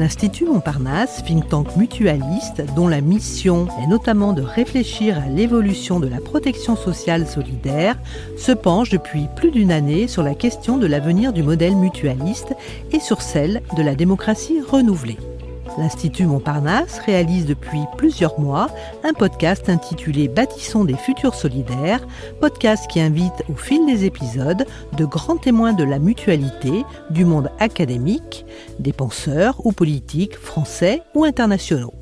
L'Institut Montparnasse, think tank mutualiste, dont la mission est notamment de réfléchir à l'évolution de la protection sociale solidaire, se penche depuis plus d'une année sur la question de l'avenir du modèle mutualiste et sur celle de la démocratie renouvelée. L'Institut Montparnasse réalise depuis plusieurs mois un podcast intitulé Bâtissons des futurs solidaires, podcast qui invite au fil des épisodes de grands témoins de la mutualité du monde académique, des penseurs ou politiques français ou internationaux.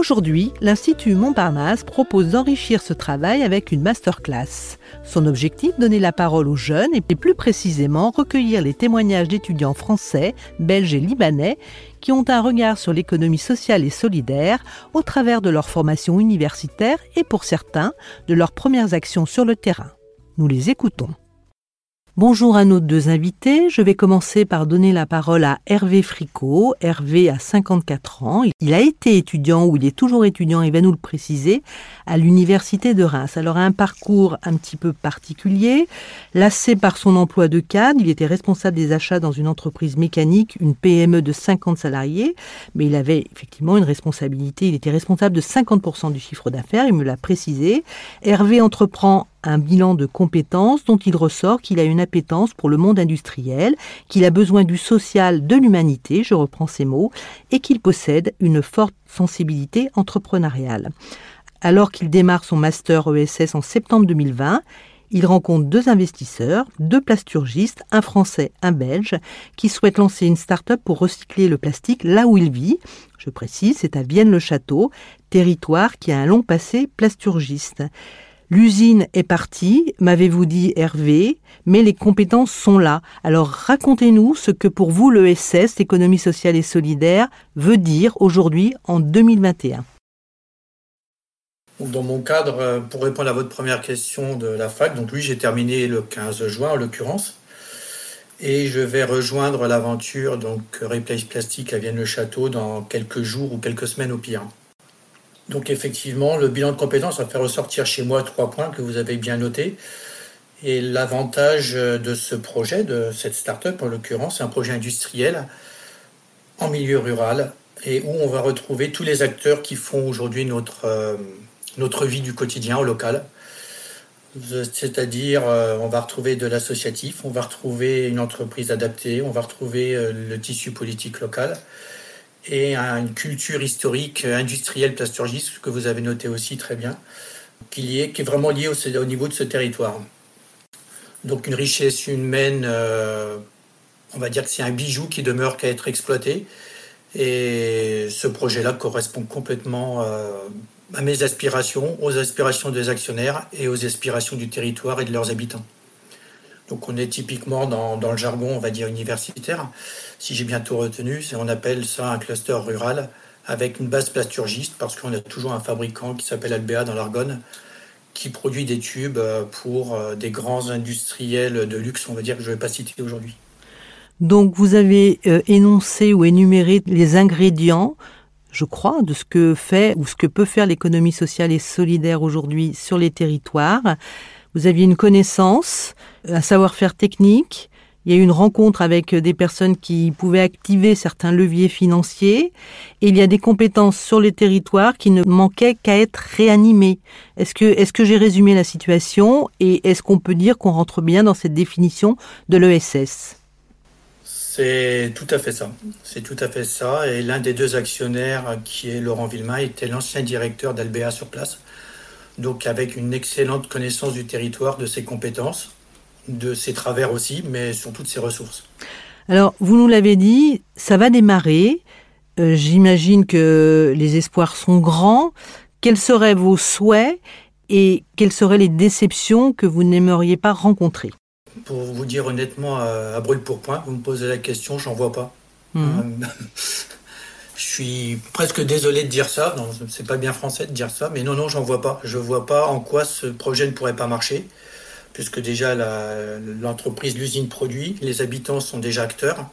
Aujourd'hui, l'Institut Montparnasse propose d'enrichir ce travail avec une masterclass. Son objectif, donner la parole aux jeunes et plus précisément recueillir les témoignages d'étudiants français, belges et libanais qui ont un regard sur l'économie sociale et solidaire au travers de leur formation universitaire et pour certains de leurs premières actions sur le terrain. Nous les écoutons. Bonjour à nos deux invités. Je vais commencer par donner la parole à Hervé Fricot. Hervé a 54 ans. Il a été étudiant ou il est toujours étudiant, il va nous le préciser, à l'université de Reims. Alors un parcours un petit peu particulier. Lassé par son emploi de cadre, il était responsable des achats dans une entreprise mécanique, une PME de 50 salariés, mais il avait effectivement une responsabilité. Il était responsable de 50% du chiffre d'affaires, il me l'a précisé. Hervé entreprend un bilan de compétences dont il ressort qu'il a une appétence pour le monde industriel, qu'il a besoin du social de l'humanité, je reprends ces mots, et qu'il possède une forte sensibilité entrepreneuriale. Alors qu'il démarre son master ESS en septembre 2020, il rencontre deux investisseurs, deux plasturgistes, un français, un belge, qui souhaitent lancer une start-up pour recycler le plastique là où il vit. Je précise, c'est à Vienne-le-Château, territoire qui a un long passé plasturgiste. L'usine est partie, m'avez-vous dit Hervé, mais les compétences sont là. Alors racontez-nous ce que pour vous l'ESS, l'économie sociale et solidaire, veut dire aujourd'hui en 2021. Dans mon cadre, euh, pour répondre à votre première question de la fac, donc oui, j'ai terminé le 15 juin en l'occurrence, et je vais rejoindre l'aventure donc Replace Plastique à Vienne-le-Château dans quelques jours ou quelques semaines au pire. Donc effectivement, le bilan de compétences a fait ressortir chez moi trois points que vous avez bien notés. Et l'avantage de ce projet, de cette start-up en l'occurrence, c'est un projet industriel en milieu rural et où on va retrouver tous les acteurs qui font aujourd'hui notre, euh, vie du quotidien au local. C'est-à-dire, euh, on va retrouver de l'associatif, on va retrouver une entreprise adaptée, on va retrouver euh, le tissu politique local et une culture historique industrielle plasturgiste que vous avez noté aussi très bien, qui est, qui est vraiment liée au, au, niveau de ce territoire. Donc une richesse humaine, euh, on va dire que c'est un bijou qui demeure qu'à être exploité. Et ce projet-là correspond complètement euh, à mes aspirations, aux aspirations des actionnaires et aux aspirations du territoire et de leurs habitants. Donc on est typiquement dans, le jargon, on va dire, universitaire si j'ai bien tout retenu, on appelle ça un cluster rural avec une base plasturgiste parce qu'on a toujours un fabricant qui s'appelle Albea dans l'Argonne qui produit des tubes euh, pour euh, des grands industriels de luxe, on va dire que je ne vais pas citer aujourd'hui. Donc vous avez euh, énoncé ou énuméré les ingrédients, je crois, de ce que fait ou ce que peut faire l'économie sociale et solidaire aujourd'hui sur les territoires. Vous aviez une connaissance, un savoir-faire technique, il y a eu une rencontre avec des personnes qui pouvaient activer certains leviers financiers et il y a des compétences sur les territoires qui ne manquaient qu'à être réanimées. Est-ce que, est-ce que j'ai résumé la situation et est-ce qu'on peut dire qu'on rentre bien dans cette définition de l'ESS c'est tout à fait ça. C'est tout à fait ça. Et l'un des deux actionnaires, qui est Laurent Villemain, était l'ancien directeur d'Albea sur place. Donc avec une excellente connaissance du territoire, de ses compétences de ses travers aussi, mais surtout de ses ressources. Alors, vous nous l'avez dit, ça va démarrer. Euh, j'imagine que les espoirs sont grands. Quels seraient vos souhaits et quelles seraient les déceptions que vous n'aimeriez pas rencontrer? Pour vous dire honnêtement, à, brûle pour point, vous me posez la question, j'en vois pas. Mhm. Euh, je suis presque désolé de dire ça, c'est pas bien français de dire ça, mais non, non, j'en vois pas. Je vois pas en quoi ce projet ne pourrait pas marcher puisque déjà l'entreprise, l'usine produit, les habitants sont déjà acteurs.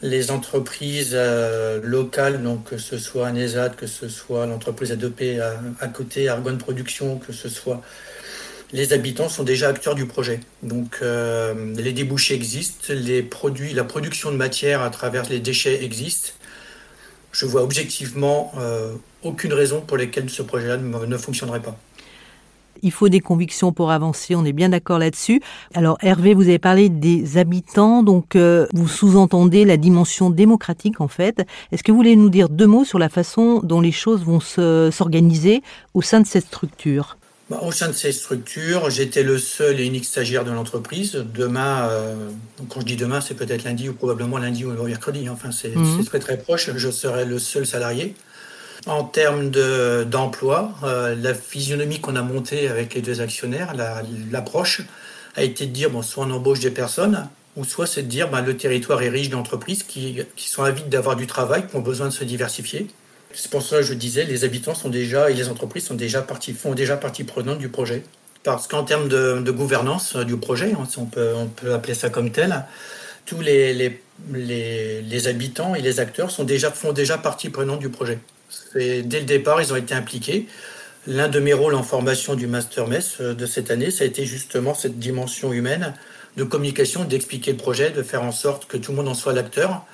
Les entreprises euh, locales, donc que ce soit Anesat, que ce soit l'entreprise ADP à, à, côté, Argonne Production, que ce soit les habitants sont déjà acteurs du projet. Donc euh, les débouchés existent, les produits, la production de matière à travers les déchets existe. Je vois objectivement aucune raison pour laquelle ce projet-là ne fonctionnerait pas. Il faut des convictions pour avancer, on est bien d'accord là-dessus. Alors Hervé, vous avez parlé des habitants, donc euh, vous sous-entendez la dimension démocratique en fait. Est-ce que vous voulez nous dire deux mots sur la façon dont les choses vont s'organiser au sein de cette structure? Au sein de cette structure, j'étais le seul et unique stagiaire de l'entreprise. Demain, euh, quand je dis demain, c'est peut-être lundi ou probablement lundi ou mercredi. Enfin, c'est mhm. très très proche. Je serai le seul salarié. En termes d'emploi, euh, la physionomie qu'on a montée avec les deux actionnaires, l'approche, a été de dire bon, soit on embauche des personnes, ou soit c'est de dire ben, le territoire est riche d'entreprises qui, qui, sont avides d'avoir du travail, qui ont besoin de se diversifier. C'est pour ça que je disais, les habitants sont déjà et les entreprises sont déjà partie, font déjà partie prenante du projet. Parce qu'en termes de, gouvernance du projet, hein, on peut, on peut appeler ça comme tel, tous les habitants et les acteurs sont déjà, font déjà partie prenante du projet dès le départ, ils ont été impliqués. L'un de mes rôles en formation du Master Mess euh, de cette année, ça a été justement cette dimension humaine de communication, d'expliquer le projet, de faire en sorte que tout le monde en soit l'acteur.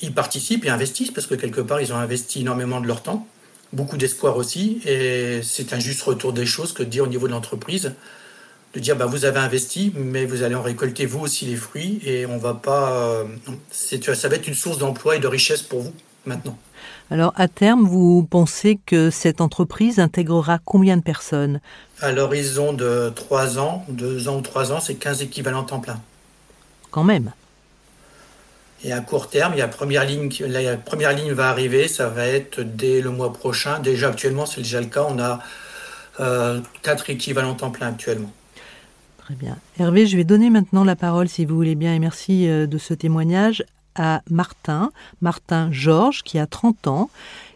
Ils participent et investissent parce que quelque part, ils ont investi énormément de leur temps, beaucoup d'espoir aussi. Et c'est un juste retour des choses que de dire au niveau de l'entreprise, de dire bah, vous avez investi, mais vous allez en récolter vous aussi les fruits et on va pas. Euh, ça va être une source d'emploi et de richesse pour vous maintenant. Alors à terme, vous pensez que cette entreprise intégrera combien de personnes? À l'horizon de 3 ans, 2 ans ou 3 ans, c'est 15 équivalents temps plein. Quand même. Et à court terme, il y a la première ligne, la première ligne va arriver, ça va être dès le mois prochain. Déjà actuellement, c'est déjà le cas, on a euh, 4 équivalents temps plein actuellement. Très bien. Hervé, je vais donner maintenant la parole, si vous voulez bien, et merci euh, de ce témoignage, à Martin, Martin Georges, qui a 30 ans,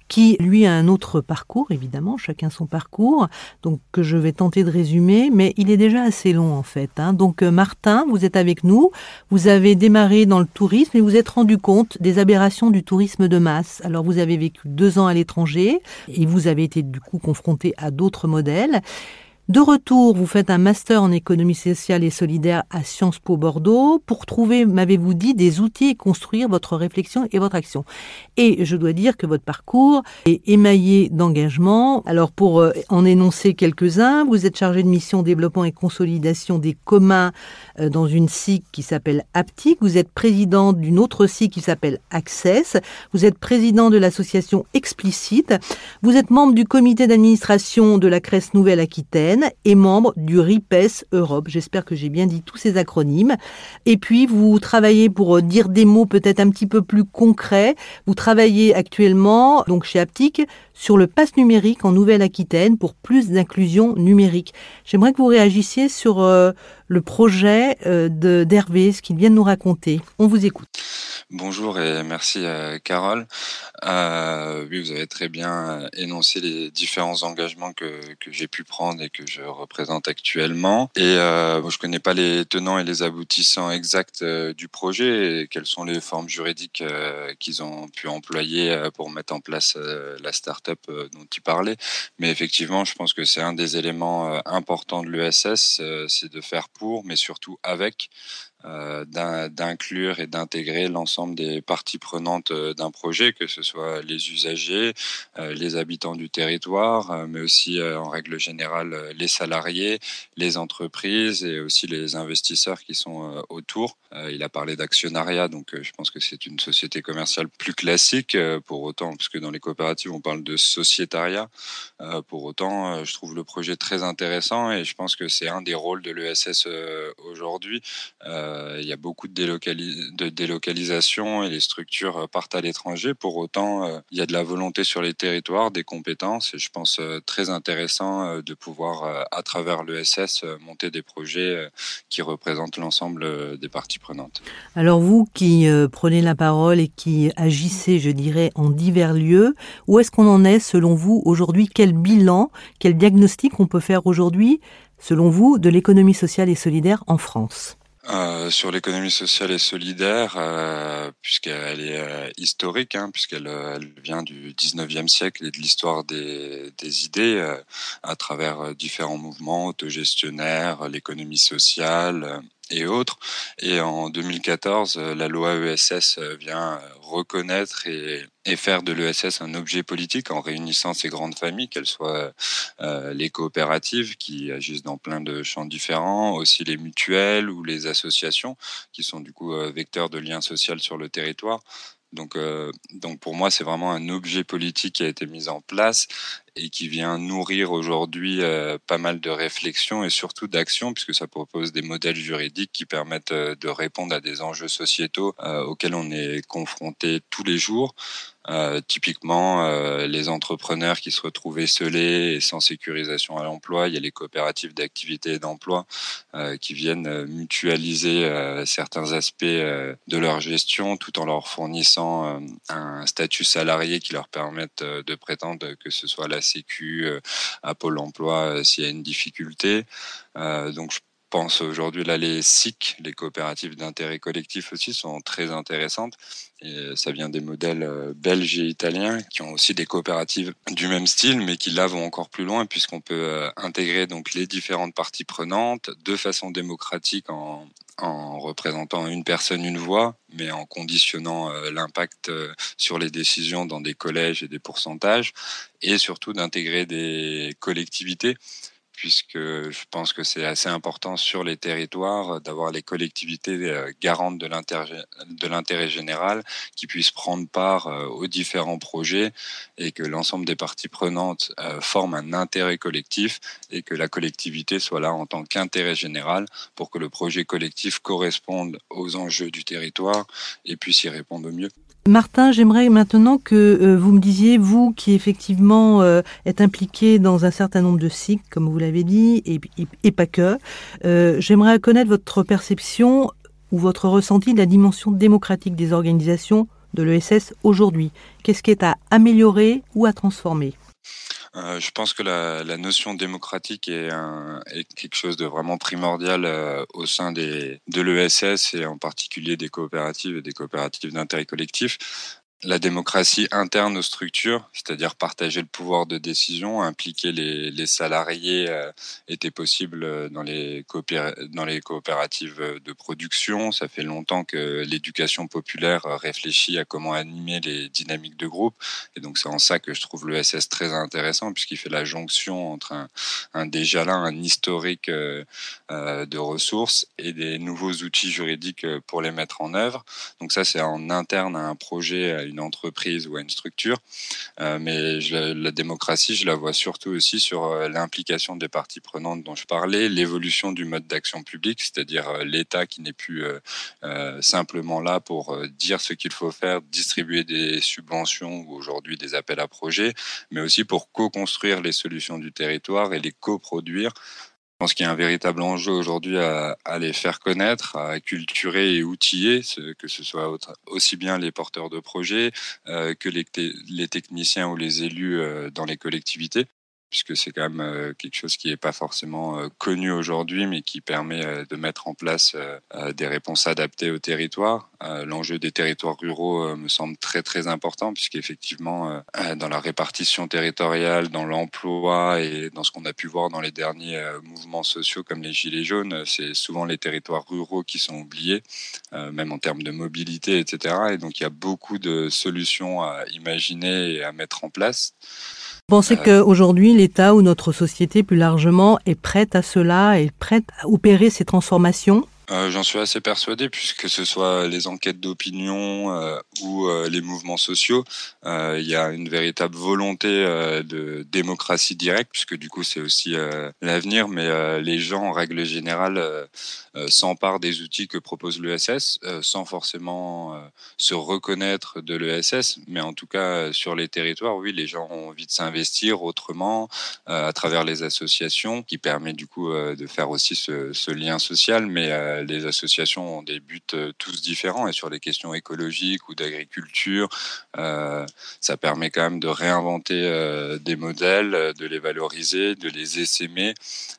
qui lui a un autre parcours, évidemment, chacun son parcours, donc que je vais tenter de résumer, mais il est déjà assez long en fait. Hein. Donc euh, Martin, vous êtes avec nous, vous avez démarré dans le tourisme et vous êtes rendu compte des aberrations du tourisme de masse. Alors vous avez vécu deux ans à l'étranger et vous avez été du coup confronté à d'autres modèles. De retour, vous faites un master en économie sociale et solidaire à Sciences Po Bordeaux pour trouver, m'avez-vous dit, des outils et construire votre réflexion et votre action? Et je dois dire que votre parcours est émaillé d'engagement. Alors pour euh, en énoncer quelques-uns, vous êtes chargé de mission développement et consolidation des communs euh, dans une SIC qui s'appelle Aptic. Vous êtes président d'une autre SIC qui s'appelle Access. Vous êtes président de l'association Explicite. Vous êtes membre du comité d'administration de la Crèce Nouvelle-Aquitaine et membre du RIPES Europe. J'espère que j'ai bien dit tous ces acronymes. Et puis, vous travaillez pour euh, dire des mots peut-être un petit peu plus concrets. Vous travaillez actuellement, donc chez Aptic, sur le pass numérique en Nouvelle-Aquitaine pour plus d'inclusion numérique. J'aimerais que vous réagissiez sur euh, le projet euh, d'Hervé, ce qu'il vient de nous raconter. On vous écoute. Bonjour et merci euh, Carole. Euh, oui, vous avez très bien euh, énoncé les différents engagements que, j'ai pu prendre et que je représente actuellement. Et euh, je connais pas les tenants et les aboutissants exacts du projet et quelles sont les formes juridiques qu'ils ont pu employer pour mettre en place la start-up dont tu parlais. Mais effectivement, je pense que c'est un des éléments importants de l'ESS, c'est de faire pour, mais surtout avec. Euh, d'inclure et d'intégrer l'ensemble des parties prenantes euh, d'un projet, que ce soit les usagers, euh, les habitants du territoire, mais aussi en règle générale les salariés, les entreprises et aussi les investisseurs qui sont autour. Il a parlé d'actionnariat, donc je pense que c'est une société commerciale plus classique, pour autant, puisque dans les coopératives on parle de sociétariat. Pour autant, je trouve le projet très intéressant et je pense que c'est un des rôles de l'ESS aujourd'hui. Euh, il y a beaucoup de, délocalisation et les structures euh, partent à l'étranger. Pour autant, euh, il y a de la volonté sur les territoires, des compétences et je pense très intéressant de pouvoir, à travers l'ESS, monter des projets qui représentent l'ensemble des parties prenantes. Alors vous qui prenez la parole et qui agissez, je dirais, en divers lieux, où est-ce qu'on en est selon vous aujourd'hui? Quel bilan, quel diagnostic on peut faire aujourd'hui, selon vous, de l'économie sociale et solidaire en France? Euh, sur l'économie sociale et solidaire, euh, puisqu'elle est euh, historique, hein, puisqu'elle elle vient du 19e siècle et de l'histoire des, des, idées à travers différents mouvements autogestionnaires, l'économie sociale, et autres. Et en 2014, la loi ESS vient reconnaître et, faire de l'ESS un objet politique en réunissant ces grandes familles, qu'elles soient les coopératives qui agissent dans plein de champs différents, aussi les mutuelles ou les associations qui sont du coup vecteurs de liens sociaux sur le territoire. Donc, euh, donc pour moi, c'est vraiment un objet politique qui a été mis en place et qui vient nourrir aujourd'hui euh, pas mal de réflexions et surtout d'actions, puisque ça propose des modèles juridiques qui permettent euh, de répondre à des enjeux sociétaux auxquels on est confronté tous les jours. Euh, typiquement, euh, les entrepreneurs qui se retrouvaient esselés et sans sécurisation à l'emploi, il y a les coopératives d'activité et d'emploi euh, qui viennent mutualiser certains aspects de leur gestion tout en leur fournissant un statut salarié qui leur permette de prétendre que ce soit la Sécu, à Pôle Emploi s'il y a une difficulté. donc je pense aujourd'hui. Là les SIC, les coopératives d'intérêt collectif aussi sont très intéressantes. Et ça vient des modèles euh, belges et italiens qui ont aussi des coopératives du même style mais qui là vont encore plus loin puisqu'on peut euh, intégrer donc les différentes parties prenantes de façon démocratique en, en représentant une personne, une voix, mais en conditionnant euh, l'impact sur les décisions dans des collèges et des pourcentages, et surtout d'intégrer des collectivités puisque je pense que c'est assez important sur les territoires d'avoir les collectivités euh, garantes de l'intérêt général qui puissent prendre part euh, aux différents projets et que l'ensemble des parties prenantes euh, forment un intérêt collectif et que la collectivité soit là en tant qu'intérêt général pour que le projet collectif corresponde aux enjeux du territoire et puisse y répondre au mieux. Martin, j'aimerais maintenant que euh, vous me disiez, vous qui effectivement euh, êtes impliqué dans un certain nombre de cycles, comme vous l'avez dit, et, pas que, euh, j'aimerais connaître votre perception ou votre ressenti de la dimension démocratique des organisations de l'ESS aujourd'hui. Qu'est-ce qui est à améliorer ou à transformer? Euh, je pense que la, notion démocratique est, quelque chose de vraiment primordial euh, au sein de l'ESS et en particulier des coopératives et des coopératives d'intérêt collectif la démocratie interne aux structures, c'est-à-dire partager le pouvoir de décision, impliquer les, salariés euh, était possible euh, dans les, coopératives de production. Ça fait longtemps que l'éducation populaire réfléchit à comment animer les dynamiques de groupe. Et donc c'est en ça que je trouve l'ESS très intéressant, puisqu'il fait la jonction entre un, un déjà là, un historique euh, de ressources et des nouveaux outils juridiques pour les mettre en œuvre. Donc ça, c'est en interne à un projet une entreprise ou à une structure. Euh, mais la démocratie, je la vois surtout aussi sur euh, l'implication des parties prenantes dont je parlais, l'évolution du mode d'action publique, c'est-à-dire euh, l'État qui n'est plus simplement là pour dire ce qu'il faut faire, distribuer des subventions ou aujourd'hui des appels à projets, mais aussi pour co-construire les solutions du territoire et les coproduire je pense qu'il y a un véritable enjeu aujourd'hui à, les faire connaître, à culturer et outiller, que ce soit aussi bien les porteurs de projets euh, que les, les, techniciens ou les élus euh, dans les collectivités puisque c'est quand même euh, quelque chose qui n'est pas forcément euh, connu aujourd'hui, mais qui permet euh, de mettre en place des réponses adaptées au territoire. L'enjeu des territoires ruraux me semble très très important, puisqu'effectivement, dans la répartition territoriale, dans l'emploi et dans ce qu'on a pu voir dans les derniers mouvements sociaux comme les Gilets jaunes, c'est souvent les territoires ruraux qui sont oubliés, même en termes de mobilité, etc. Et donc il y a beaucoup de solutions à imaginer et à mettre en place. Pensez qu'aujourd'hui, l'État ou notre société plus largement est prête à cela, est prête à opérer ces transformations? Euh, J'en suis assez persuadé, puisque ce soit les enquêtes d'opinion euh, ou euh, les mouvements sociaux, il y a une véritable volonté de démocratie directe, puisque du coup c'est aussi l'avenir, mais les gens en règle générale s'emparent des outils que propose l'ESS, sans forcément se reconnaître de l'ESS, mais en tout cas sur les territoires, oui, les gens ont envie de s'investir autrement à travers les associations, qui permet du coup de faire aussi ce, ce lien social, mais les associations ont des buts euh, tous différents et sur les questions écologiques ou d'agriculture, euh, ça permet quand même de réinventer euh, des modèles, de les valoriser, de les essaimer,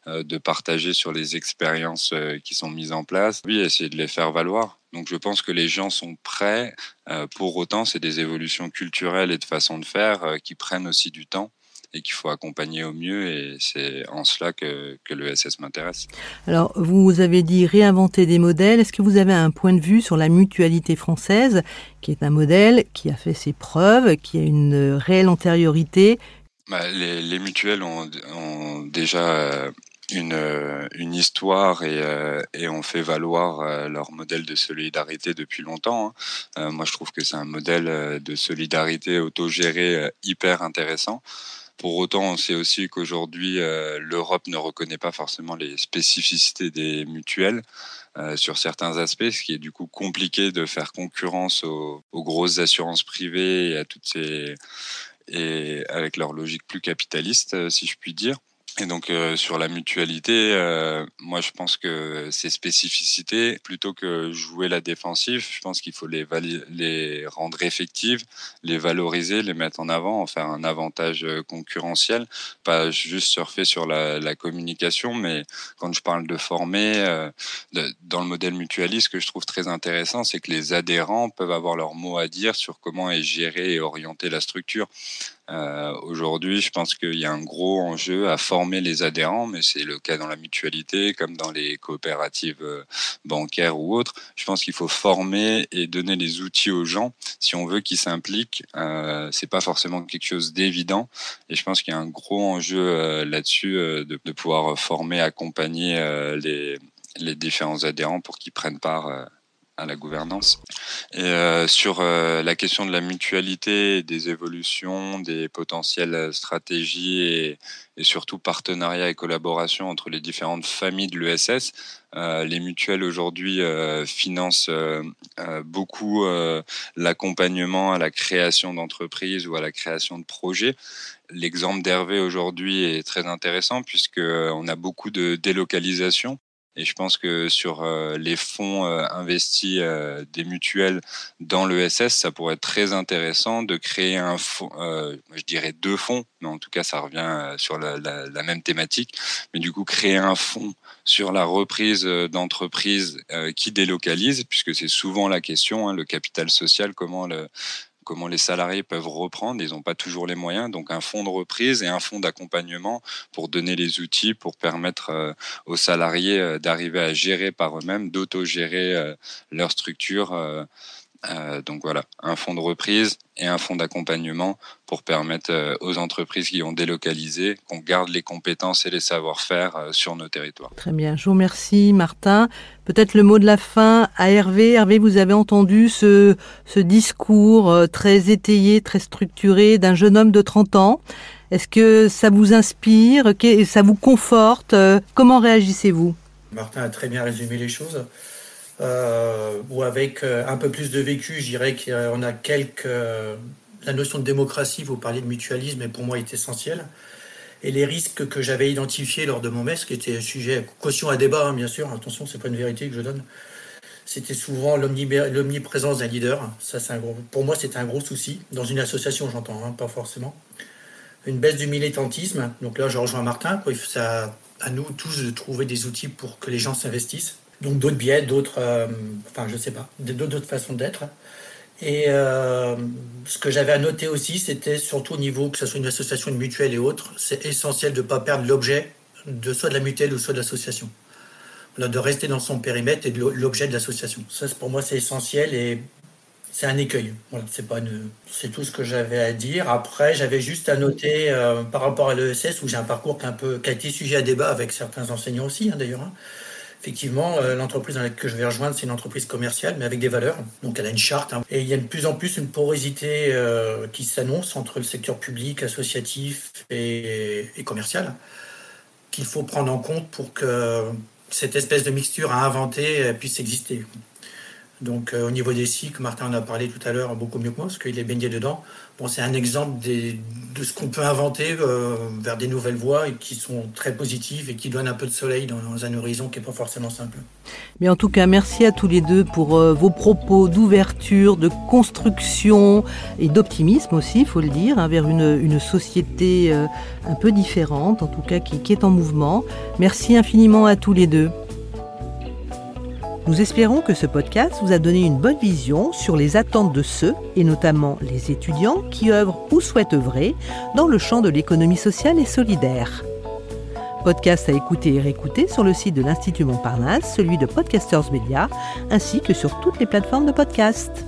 de partager sur les expériences qui sont mises en place, oui, essayer de les faire valoir. Donc je pense que les gens sont prêts. pour autant, c'est des évolutions culturelles et de façon de faire qui prennent aussi du temps. Et qu'il faut accompagner au mieux. Et c'est en cela que, que l'ESS m'intéresse. Alors, vous avez dit réinventer des modèles. Est-ce que vous avez un point de vue sur la mutualité française, qui est un modèle qui a fait ses preuves, qui a une réelle antériorité? Bah, les, les, mutuelles ont, ont déjà euh, une, euh, une histoire et, euh, et on fait valoir leur modèle de solidarité depuis longtemps. Hein. moi, je trouve que c'est un modèle de solidarité autogéré hyper intéressant. Pour autant, on sait aussi qu'aujourd'hui, euh, l'Europe ne reconnaît pas forcément les spécificités des mutuelles euh, sur certains aspects, ce qui est du coup compliqué de faire concurrence aux, aux grosses assurances privées et à toutes ces et avec leur logique plus capitaliste, euh, si je puis dire. Et donc euh, sur la mutualité, euh, moi je pense que ces spécificités, plutôt que jouer la défensive, je pense qu'il faut les, les rendre effectives, les valoriser, les mettre en avant, en faire un avantage euh, concurrentiel, pas juste surfer sur la, la communication, mais quand je parle de former, euh, dans le modèle mutualiste, ce que je trouve très intéressant, c'est que les adhérents peuvent avoir leur mot à dire sur comment est gérée et orienter la structure. Euh, Aujourd'hui, je pense qu'il y a un gros enjeu à former les adhérents, mais c'est le cas dans la mutualité comme dans les coopératives euh, bancaires ou autres. Je pense qu'il faut former et donner les outils aux gens si on veut qu'ils s'impliquent. Euh, c'est pas forcément quelque chose d'évident, et je pense qu'il y a un gros enjeu euh, là-dessus de, de, pouvoir former, accompagner les, les différents adhérents pour qu'ils prennent part à la gouvernance. Et euh, sur euh, la question de la mutualité, des évolutions, des potentielles stratégies et, surtout partenariats et collaboration entre les différentes familles de l'ESS, euh, les mutuelles aujourd'hui financent beaucoup l'accompagnement à la création d'entreprises ou à la création de projets. L'exemple d'Hervé aujourd'hui est très intéressant puisque on a beaucoup de délocalisation et je pense que sur euh, les fonds euh, investis euh, des mutuelles dans l'ESS, ça pourrait être très intéressant de créer un fonds, je dirais deux fonds, mais en tout cas ça revient sur la, même thématique. Mais du coup, créer un fonds sur la reprise d'entreprises qui délocalisent, puisque c'est souvent la question, hein, le capital social, comment le, comment les salariés peuvent reprendre. Ils n'ont pas toujours les moyens. Donc un fonds de reprise et un fonds d'accompagnement pour donner les outils pour permettre euh, aux salariés euh, d'arriver à gérer par eux-mêmes, d'autogérer euh, leur structure euh, donc voilà, un fonds de reprise et un fonds d'accompagnement pour permettre euh, aux entreprises qui ont délocalisé qu'on garde les compétences et les savoir-faire euh, sur nos territoires. Très bien, je vous remercie Martin. Peut-être le mot de la fin à Hervé. Hervé, vous avez entendu ce, ce discours très étayé, très structuré d'un jeune homme de 30 ans. Est-ce que ça vous inspire, ça vous conforte? Comment réagissez-vous? Martin a très bien résumé les choses euh, ou avec euh, un peu plus de vécu, je dirais qu'on a quelques. Euh, la notion de démocratie, vous parlez de mutualisme, et pour moi est essentielle. Et les risques que j'avais identifiés lors de mon MES, qui était sujet caution à débat, hein, bien sûr, attention, c'est pas une vérité que je donne, c'était souvent l'omniprésence d'un leader. Ça, un pour moi, c'était un gros souci. Dans une association, j'entends, hein, pas forcément. Une baisse du militantisme. Donc là, je rejoins Martin. C'est à nous tous de trouver des outils pour que les gens s'investissent. Donc d'autres biais, d'autres, euh, enfin je sais pas, d'autres façons d'être. Et euh, ce que j'avais à noter aussi, c'était surtout au niveau, que ce soit une association, une mutuelle et autres, c'est essentiel de ne pas perdre l'objet de soit de la mutuelle ou soit de l'association. de rester dans son périmètre et de l'objet de l'association. Ça, pour moi, c'est essentiel et c'est un écueil. Voilà, c'est pas une... c'est tout ce que j'avais à dire. Après, j'avais juste à noter euh, par rapport à l'ESS où j'ai un parcours qui, un peu, qui a été sujet à débat avec certains enseignants aussi, hein, d'ailleurs. Hein effectivement, euh, l'entreprise dans laquelle je vais rejoindre, c'est une entreprise commerciale, mais avec des valeurs. Donc elle a une charte. Hein. Et il y a de plus en plus une porosité euh, qui s'annonce entre le secteur public, associatif et, commercial, qu'il faut prendre en compte pour que cette espèce de mixture à inventer euh, puisse exister. Donc euh, au niveau des cycles, Martin en a parlé tout à l'heure beaucoup mieux que moi, parce qu'il est baigné dedans. Bon, c'est un exemple de ce qu'on peut inventer euh, vers des nouvelles voies et qui sont très positives et qui donnent un peu de soleil dans, un horizon qui n'est pas forcément simple. Mais en tout cas, merci à tous les deux pour euh, vos propos d'ouverture, de construction et d'optimisme aussi, il faut le dire, hein, vers une, société un peu différente, en tout cas qui est en mouvement. Merci infiniment à tous les deux. Nous espérons que ce podcast vous a donné une bonne vision sur les attentes de ceux, et notamment les étudiants, qui œuvrent ou souhaitent œuvrer dans le champ de l'économie sociale et solidaire. Podcast à écouter et réécouter sur le site de l'Institut Montparnasse, celui de Podcasters Media, ainsi que sur toutes les plateformes de podcast.